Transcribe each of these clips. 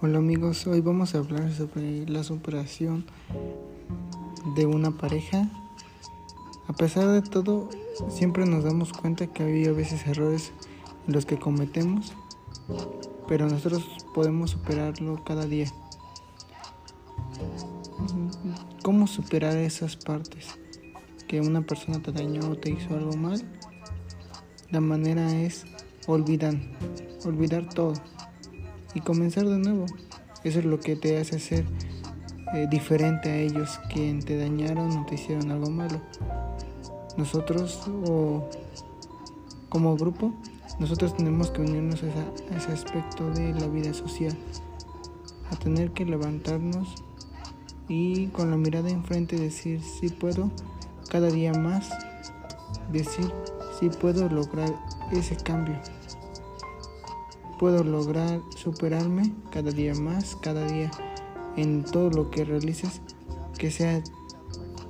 Hola amigos, hoy vamos a hablar sobre la superación de una pareja. A pesar de todo, siempre nos damos cuenta que hay a veces errores los que cometemos, pero nosotros podemos superarlo cada día. ¿Cómo superar esas partes? Que una persona te dañó o te hizo algo mal. La manera es olvidar, olvidar todo y comenzar de nuevo. Eso es lo que te hace ser eh, diferente a ellos, quien te dañaron o te hicieron algo malo. Nosotros, o como grupo, nosotros tenemos que unirnos a, ese aspecto de la vida social, a tener que levantarnos y con la mirada enfrente decir si puedo cada día más, decir si puedo lograr ese cambio puedo lograr superarme cada día más, cada día en todo lo que realices, que sea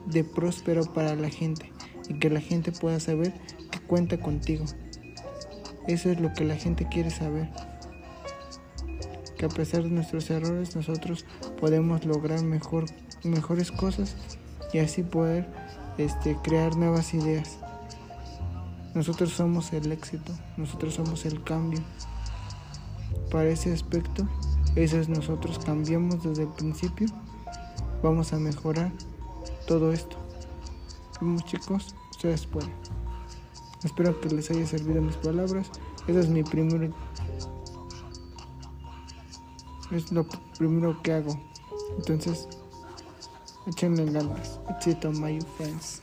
de próspero para la gente y que la gente pueda saber que cuenta contigo. Eso es lo que la gente quiere saber. Que a pesar de nuestros errores nosotros podemos lograr mejor, mejores cosas y así poder este, crear nuevas ideas. Nosotros somos el éxito, nosotros somos el cambio para ese aspecto, eso es nosotros cambiamos desde el principio, vamos a mejorar todo esto. Vamos chicos, ustedes pueden. Espero que les haya servido mis palabras. Ese es mi primer... Es lo primero que hago. Entonces, échenle ganas. It my friends.